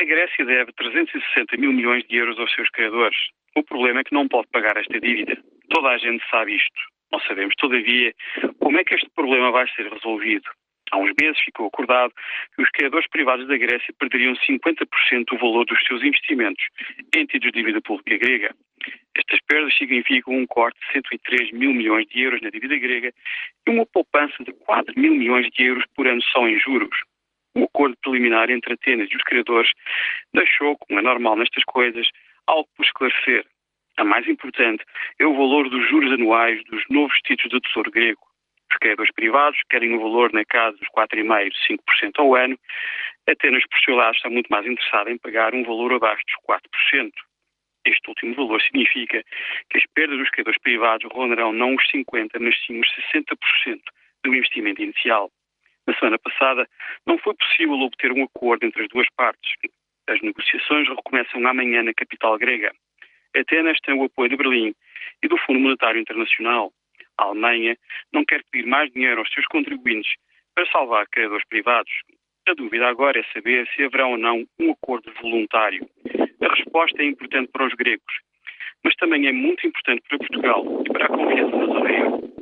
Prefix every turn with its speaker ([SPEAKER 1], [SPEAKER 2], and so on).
[SPEAKER 1] A Grécia deve 360 mil milhões de euros aos seus credores. O problema é que não pode pagar esta dívida. Toda a gente sabe isto. Não sabemos, todavia, como é que este problema vai ser resolvido. Há uns meses ficou acordado que os criadores privados da Grécia perderiam 50% do valor dos seus investimentos em títulos de dívida pública grega. Estas perdas significam um corte de 103 mil milhões de euros na dívida grega e uma poupança de 4 mil milhões de euros por ano só em juros. O acordo preliminar entre Atenas e os criadores deixou, como é normal nestas coisas, algo por esclarecer. A mais importante é o valor dos juros anuais dos novos títulos do Tesouro grego. Os credores privados querem um valor na casa dos 4,5% 5% ao ano. Atenas, por seu lado, está muito mais interessada em pagar um valor abaixo dos 4%. Este último valor significa que as perdas dos credores privados rondarão não os 50%, mas sim os 60% do investimento inicial. Na semana passada, não foi possível obter um acordo entre as duas partes. As negociações recomeçam amanhã na capital grega. Atenas tem o apoio de Berlim e do Fundo Monetário Internacional. A Alemanha não quer pedir mais dinheiro aos seus contribuintes para salvar credores privados. A dúvida agora é saber se haverá ou não um acordo voluntário. A resposta é importante para os gregos, mas também é muito importante para Portugal e para a confiança da zona euro.